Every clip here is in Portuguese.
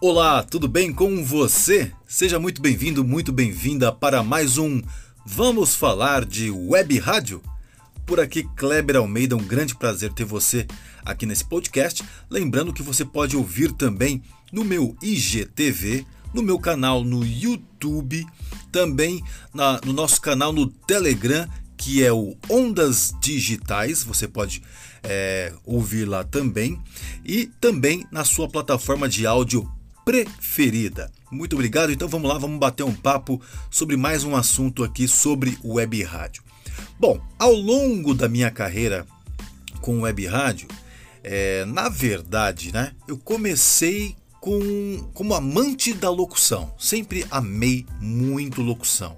Olá, tudo bem com você? Seja muito bem-vindo, muito bem-vinda para mais um Vamos Falar de Web Rádio? Por aqui, Kleber Almeida, um grande prazer ter você aqui nesse podcast. Lembrando que você pode ouvir também no meu IGTV, no meu canal no YouTube, também na, no nosso canal no Telegram, que é o Ondas Digitais. Você pode é, ouvir lá também, e também na sua plataforma de áudio preferida. Muito obrigado. Então vamos lá, vamos bater um papo sobre mais um assunto aqui sobre web rádio. Bom, ao longo da minha carreira com web rádio, é, na verdade, né, eu comecei com, como amante da locução. Sempre amei muito locução.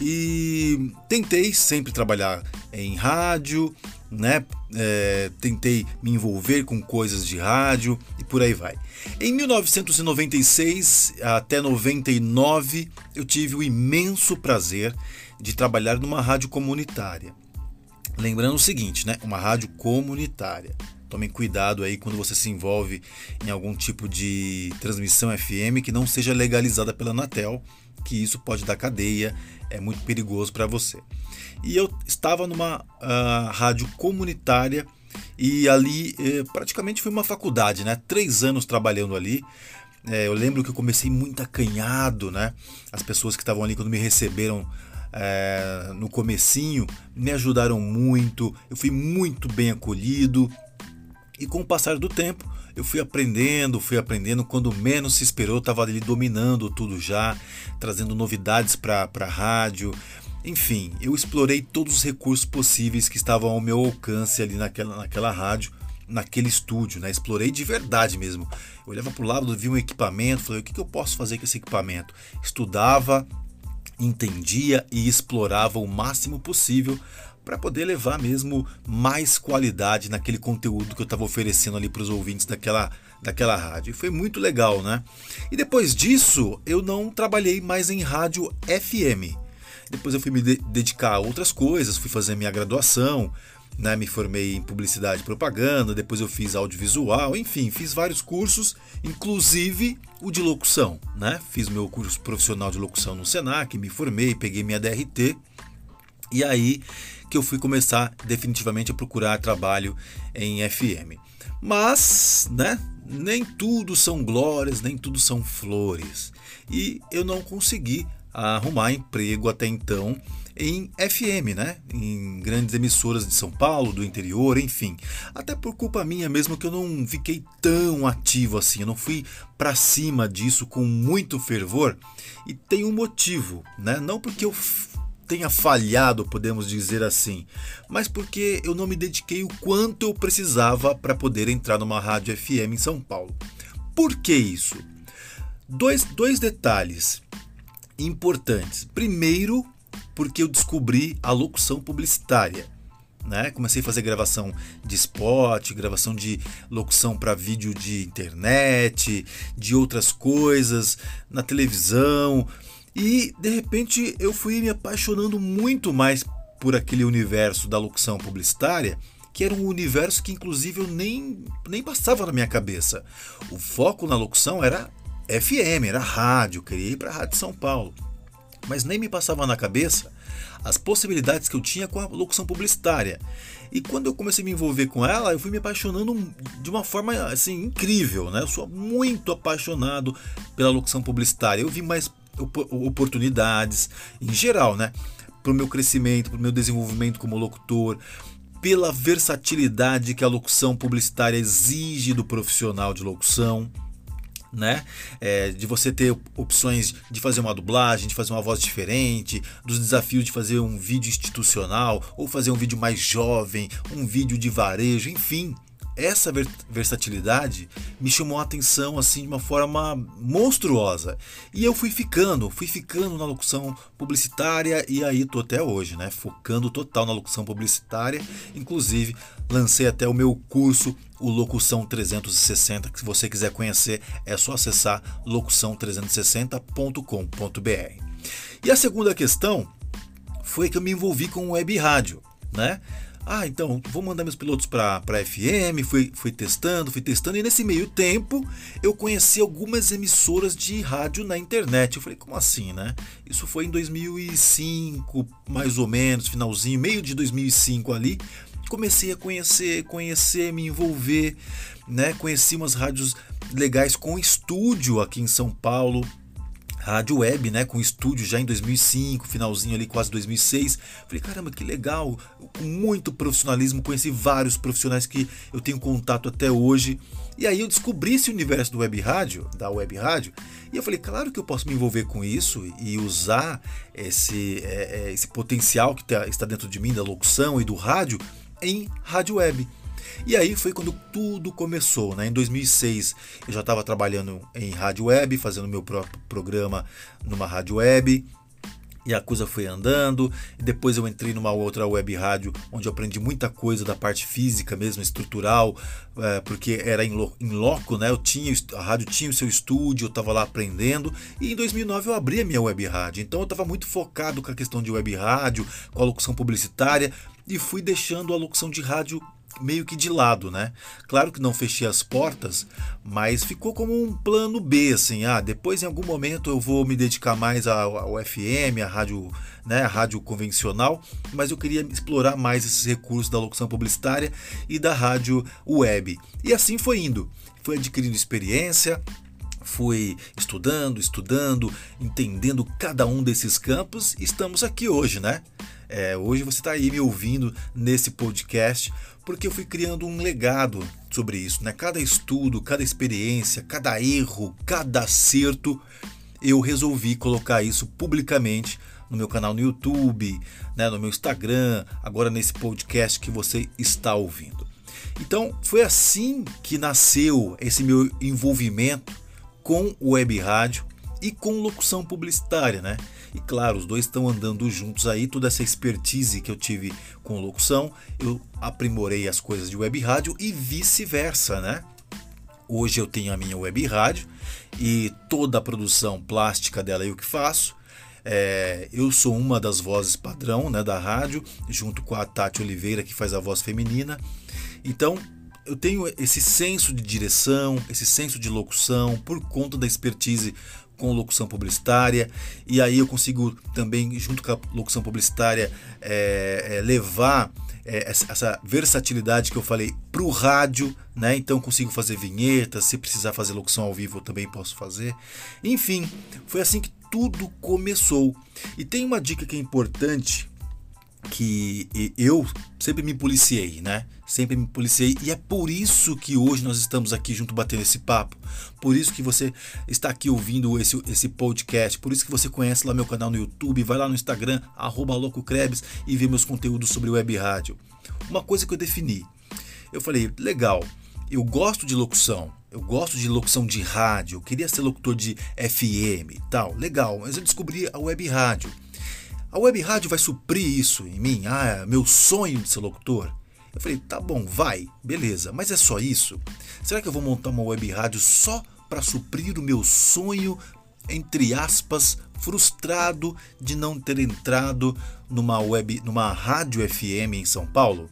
E tentei sempre trabalhar em rádio, né? É, tentei me envolver com coisas de rádio e por aí vai. Em 1996 até 99, eu tive o imenso prazer de trabalhar numa rádio comunitária. Lembrando o seguinte, né? Uma rádio comunitária. Tomem cuidado aí quando você se envolve em algum tipo de transmissão FM que não seja legalizada pela Anatel, que isso pode dar cadeia, é muito perigoso para você. E eu estava numa uh, rádio comunitária e ali eh, praticamente foi uma faculdade, né? Três anos trabalhando ali. É, eu lembro que eu comecei muito acanhado, né? As pessoas que estavam ali quando me receberam é, no comecinho me ajudaram muito. Eu fui muito bem acolhido e com o passar do tempo eu fui aprendendo, fui aprendendo. Quando menos se esperou, estava ali dominando tudo já, trazendo novidades para a rádio. Enfim, eu explorei todos os recursos possíveis que estavam ao meu alcance ali naquela, naquela rádio, naquele estúdio, né? Explorei de verdade mesmo. Eu olhava para o lado, via um equipamento, falei, o que, que eu posso fazer com esse equipamento? Estudava, entendia e explorava o máximo possível para poder levar mesmo mais qualidade naquele conteúdo que eu estava oferecendo ali para os ouvintes daquela, daquela rádio. E foi muito legal, né? E depois disso, eu não trabalhei mais em rádio FM. Depois eu fui me de dedicar a outras coisas, fui fazer minha graduação, né, me formei em publicidade e propaganda, depois eu fiz audiovisual, enfim, fiz vários cursos, inclusive o de locução, né? Fiz meu curso profissional de locução no Senac, me formei, peguei minha DRT e aí que eu fui começar definitivamente a procurar trabalho em FM. Mas, né, nem tudo são glórias, nem tudo são flores. E eu não consegui arrumar emprego até então em FM, né? Em grandes emissoras de São Paulo, do interior, enfim. Até por culpa minha mesmo que eu não fiquei tão ativo assim, eu não fui para cima disso com muito fervor. E tem um motivo, né? Não porque eu tenha falhado, podemos dizer assim, mas porque eu não me dediquei o quanto eu precisava para poder entrar numa rádio FM em São Paulo. Por que isso? Dois, dois detalhes importantes. Primeiro, porque eu descobri a locução publicitária. Né? Comecei a fazer gravação de spot, gravação de locução para vídeo de internet, de outras coisas, na televisão. E de repente eu fui me apaixonando muito mais por aquele universo da locução publicitária, que era um universo que inclusive eu nem, nem passava na minha cabeça. O foco na locução era FM, era rádio, criei para a Rádio São Paulo. Mas nem me passava na cabeça as possibilidades que eu tinha com a locução publicitária. E quando eu comecei a me envolver com ela, eu fui me apaixonando de uma forma assim incrível, né? Eu sou muito apaixonado pela locução publicitária. Eu vi mais oportunidades em geral, né? Para o meu crescimento, para o meu desenvolvimento como locutor, pela versatilidade que a locução publicitária exige do profissional de locução né? É, de você ter opções de fazer uma dublagem, de fazer uma voz diferente, dos desafios de fazer um vídeo institucional ou fazer um vídeo mais jovem, um vídeo de varejo, enfim essa versatilidade me chamou a atenção assim de uma forma monstruosa. E eu fui ficando, fui ficando na locução publicitária e aí tô até hoje, né, focando total na locução publicitária. Inclusive, lancei até o meu curso, o Locução 360, que se você quiser conhecer, é só acessar locução360.com.br. E a segunda questão foi que eu me envolvi com web rádio, né? Ah, então vou mandar meus pilotos para FM, fui, fui testando, fui testando, e nesse meio tempo eu conheci algumas emissoras de rádio na internet. Eu falei, como assim, né? Isso foi em 2005, mais ou menos, finalzinho, meio de 2005 ali. Comecei a conhecer, conhecer, me envolver, né? Conheci umas rádios legais com estúdio aqui em São Paulo, rádio web, né, com estúdio já em 2005, finalzinho ali quase 2006. Falei, caramba, que legal, com muito profissionalismo, conheci vários profissionais que eu tenho contato até hoje. E aí eu descobri esse universo do web rádio, da web rádio, e eu falei, claro que eu posso me envolver com isso e usar esse, é, é esse potencial que tá, está dentro de mim da locução e do rádio em rádio web. E aí foi quando tudo começou, né? Em 2006 eu já estava trabalhando em rádio web, fazendo meu próprio programa numa rádio web. E a coisa foi andando, depois eu entrei numa outra web rádio onde eu aprendi muita coisa da parte física mesmo, estrutural, é, porque era em, lo, em loco, né? Eu tinha, a rádio tinha o seu estúdio, eu estava lá aprendendo. E em 2009 eu abri a minha web rádio, então eu estava muito focado com a questão de web rádio, com a locução publicitária, e fui deixando a locução de rádio meio que de lado, né? Claro que não fechei as portas, mas ficou como um plano B, assim, ah, depois em algum momento eu vou me dedicar mais ao, FM, à rádio, né, a rádio convencional, mas eu queria explorar mais esses recursos da locução publicitária e da rádio web. E assim foi indo, foi adquirindo experiência, fui estudando, estudando, entendendo cada um desses campos, estamos aqui hoje, né? É, hoje você está aí me ouvindo nesse podcast porque eu fui criando um legado sobre isso, né? Cada estudo, cada experiência, cada erro, cada acerto, eu resolvi colocar isso publicamente no meu canal no YouTube, né, no meu Instagram, agora nesse podcast que você está ouvindo. Então, foi assim que nasceu esse meu envolvimento com o web rádio e com locução publicitária, né? E claro, os dois estão andando juntos aí, toda essa expertise que eu tive com locução, eu aprimorei as coisas de web rádio e vice-versa, né? Hoje eu tenho a minha web rádio e toda a produção plástica dela eu que faço. É, eu sou uma das vozes padrão né, da rádio, junto com a Tati Oliveira, que faz a voz feminina. Então, eu tenho esse senso de direção, esse senso de locução, por conta da expertise com locução publicitária, e aí eu consigo também, junto com a locução publicitária, é, é, levar é, essa versatilidade que eu falei para o rádio, né? Então consigo fazer vinhetas, se precisar fazer locução ao vivo eu também posso fazer. Enfim, foi assim que tudo começou. E tem uma dica que é importante que eu sempre me policiei, né? Sempre me policiei e é por isso que hoje nós estamos aqui junto batendo esse papo. Por isso que você está aqui ouvindo esse, esse podcast. Por isso que você conhece lá meu canal no YouTube, vai lá no Instagram @loucocrebs e vê meus conteúdos sobre web rádio. Uma coisa que eu defini, eu falei legal, eu gosto de locução, eu gosto de locução de rádio, queria ser locutor de FM e tal, legal, mas eu descobri a web rádio. A web rádio vai suprir isso em mim? Ah, é meu sonho de ser locutor? Eu falei, tá bom, vai, beleza, mas é só isso? Será que eu vou montar uma web rádio só para suprir o meu sonho, entre aspas, frustrado de não ter entrado numa web, numa rádio FM em São Paulo?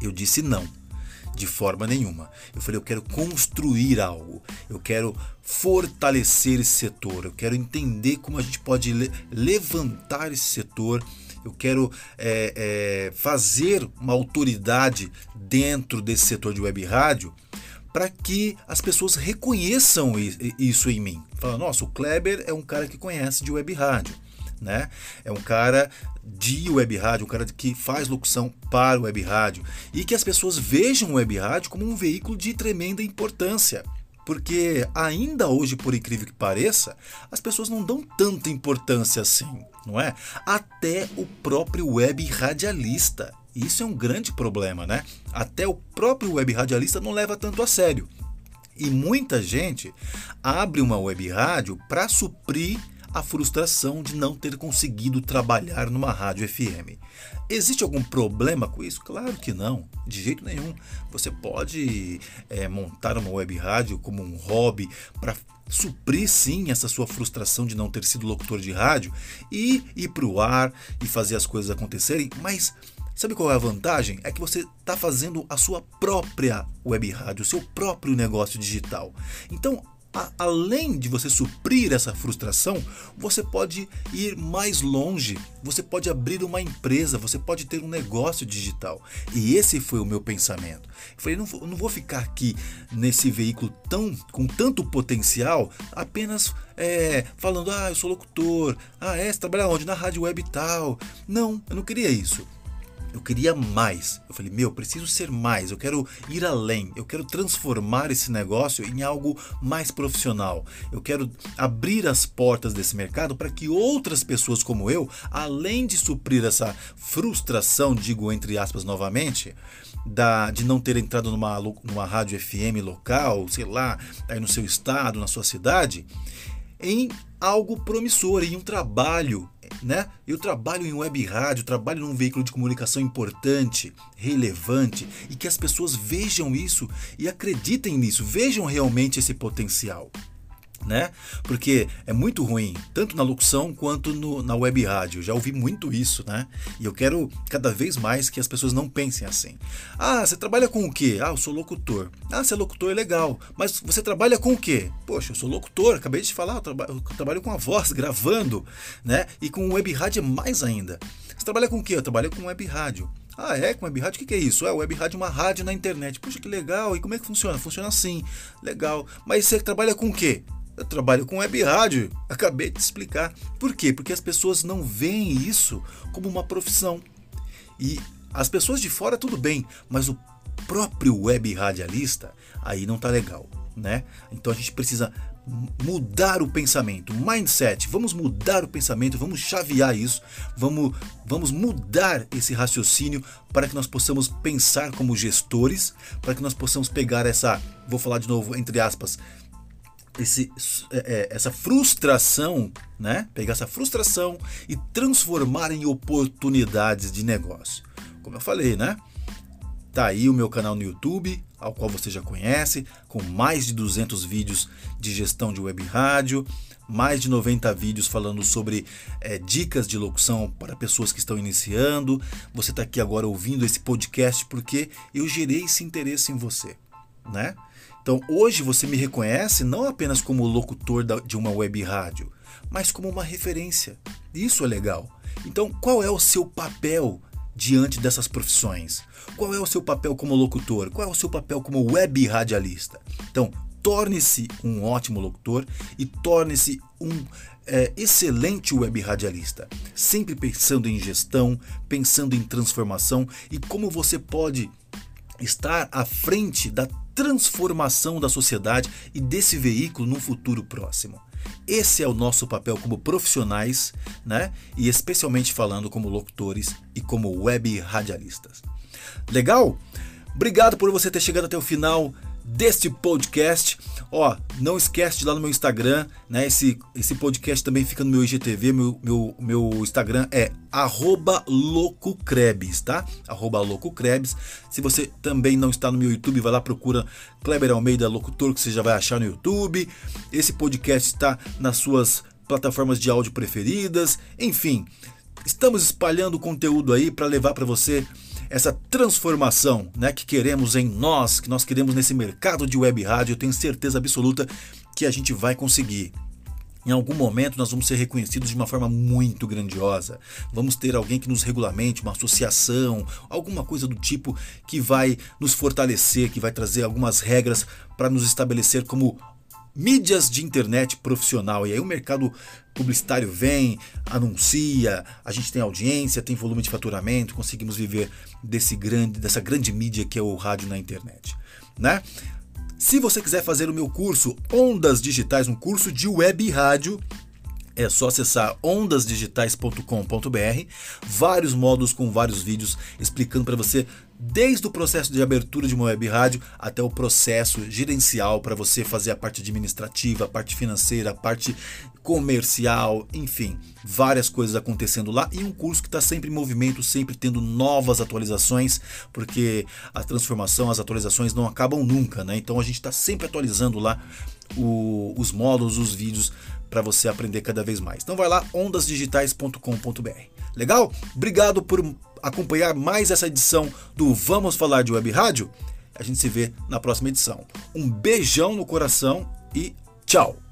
Eu disse não de forma nenhuma. Eu falei, eu quero construir algo, eu quero fortalecer esse setor, eu quero entender como a gente pode le levantar esse setor. Eu quero é, é, fazer uma autoridade dentro desse setor de web rádio para que as pessoas reconheçam isso em mim. Fala, nossa, o Kleber é um cara que conhece de web rádio né? É um cara de web rádio, um cara que faz locução para web rádio e que as pessoas vejam o web rádio como um veículo de tremenda importância. Porque ainda hoje, por incrível que pareça, as pessoas não dão tanta importância assim, não é? Até o próprio web radialista. Isso é um grande problema, né? Até o próprio web radialista não leva tanto a sério. E muita gente abre uma web rádio para suprir a frustração de não ter conseguido trabalhar numa rádio FM. Existe algum problema com isso? Claro que não, de jeito nenhum. Você pode é, montar uma web rádio como um hobby para suprir sim essa sua frustração de não ter sido locutor de rádio e ir para o ar e fazer as coisas acontecerem, mas Sabe qual é a vantagem? É que você está fazendo a sua própria web rádio, o seu próprio negócio digital. Então, além de você suprir essa frustração, você pode ir mais longe, você pode abrir uma empresa, você pode ter um negócio digital. E esse foi o meu pensamento. Eu falei, não, não vou ficar aqui nesse veículo tão com tanto potencial apenas é, falando, ah, eu sou locutor, ah, é, você trabalha onde? Na rádio web e tal. Não, eu não queria isso. Eu queria mais. Eu falei, meu, preciso ser mais. Eu quero ir além. Eu quero transformar esse negócio em algo mais profissional. Eu quero abrir as portas desse mercado para que outras pessoas como eu, além de suprir essa frustração, digo entre aspas novamente, da, de não ter entrado numa, numa rádio FM local, sei lá, aí no seu estado, na sua cidade, em algo promissor, em um trabalho né? Eu trabalho em web rádio, trabalho num veículo de comunicação importante, relevante e que as pessoas vejam isso e acreditem nisso, vejam realmente esse potencial né? Porque é muito ruim, tanto na locução quanto no, na web rádio. Já ouvi muito isso, né? E eu quero cada vez mais que as pessoas não pensem assim. Ah, você trabalha com o quê? Ah, eu sou locutor. Ah, você é locutor, é legal. Mas você trabalha com o quê? Poxa, eu sou locutor, acabei de falar, eu, traba eu trabalho com a voz, gravando, né? E com web rádio é mais ainda. Você trabalha com o quê? Eu trabalho com web rádio. Ah, é? Com web rádio? O que, é isso? É, web rádio é uma rádio na internet. Puxa, que legal. E como é que funciona? Funciona assim. Legal. Mas você trabalha com o quê? Eu trabalho com web rádio, acabei de explicar. Por quê? Porque as pessoas não veem isso como uma profissão. E as pessoas de fora tudo bem, mas o próprio web radialista aí não tá legal, né? Então a gente precisa mudar o pensamento, mindset. Vamos mudar o pensamento, vamos chavear isso, vamos, vamos mudar esse raciocínio para que nós possamos pensar como gestores, para que nós possamos pegar essa, vou falar de novo entre aspas, esse, é, é, essa frustração, né? Pegar essa frustração e transformar em oportunidades de negócio. Como eu falei, né? Tá aí o meu canal no YouTube, ao qual você já conhece, com mais de 200 vídeos de gestão de web rádio, mais de 90 vídeos falando sobre é, dicas de locução para pessoas que estão iniciando. Você está aqui agora ouvindo esse podcast porque eu gerei esse interesse em você, né? Então hoje você me reconhece não apenas como locutor de uma web rádio, mas como uma referência. Isso é legal. Então qual é o seu papel diante dessas profissões? Qual é o seu papel como locutor? Qual é o seu papel como web radialista? Então torne-se um ótimo locutor e torne-se um é, excelente web radialista, sempre pensando em gestão, pensando em transformação e como você pode estar à frente da transformação da sociedade e desse veículo num futuro próximo. Esse é o nosso papel como profissionais, né? E especialmente falando como locutores e como web radialistas. Legal? Obrigado por você ter chegado até o final deste podcast. Ó, não esquece de ir lá no meu Instagram, né? Esse, esse podcast também fica no meu IGTV, meu, meu, meu Instagram é loucocrebs, tá? loucocrebs. Se você também não está no meu YouTube, vai lá, procura Kleber Almeida Locutor, que você já vai achar no YouTube. Esse podcast está nas suas plataformas de áudio preferidas. Enfim, estamos espalhando conteúdo aí para levar para você essa transformação né, que queremos em nós, que nós queremos nesse mercado de web rádio, eu tenho certeza absoluta que a gente vai conseguir. Em algum momento nós vamos ser reconhecidos de uma forma muito grandiosa. Vamos ter alguém que nos regulamente, uma associação, alguma coisa do tipo que vai nos fortalecer, que vai trazer algumas regras para nos estabelecer como mídias de internet profissional. E aí o mercado publicitário vem, anuncia, a gente tem audiência, tem volume de faturamento, conseguimos viver desse grande, dessa grande mídia que é o rádio na internet, né? Se você quiser fazer o meu curso Ondas Digitais, um curso de web rádio, é só acessar ondasdigitais.com.br, vários módulos com vários vídeos explicando para você desde o processo de abertura de uma web rádio até o processo gerencial para você fazer a parte administrativa, a parte financeira, a parte comercial, enfim, várias coisas acontecendo lá e um curso que está sempre em movimento, sempre tendo novas atualizações, porque a transformação, as atualizações não acabam nunca, né? Então a gente está sempre atualizando lá o, os módulos, os vídeos para você aprender cada vez mais. Então vai lá ondasdigitais.com.br. Legal? Obrigado por acompanhar mais essa edição do Vamos Falar de Web Rádio. A gente se vê na próxima edição. Um beijão no coração e tchau.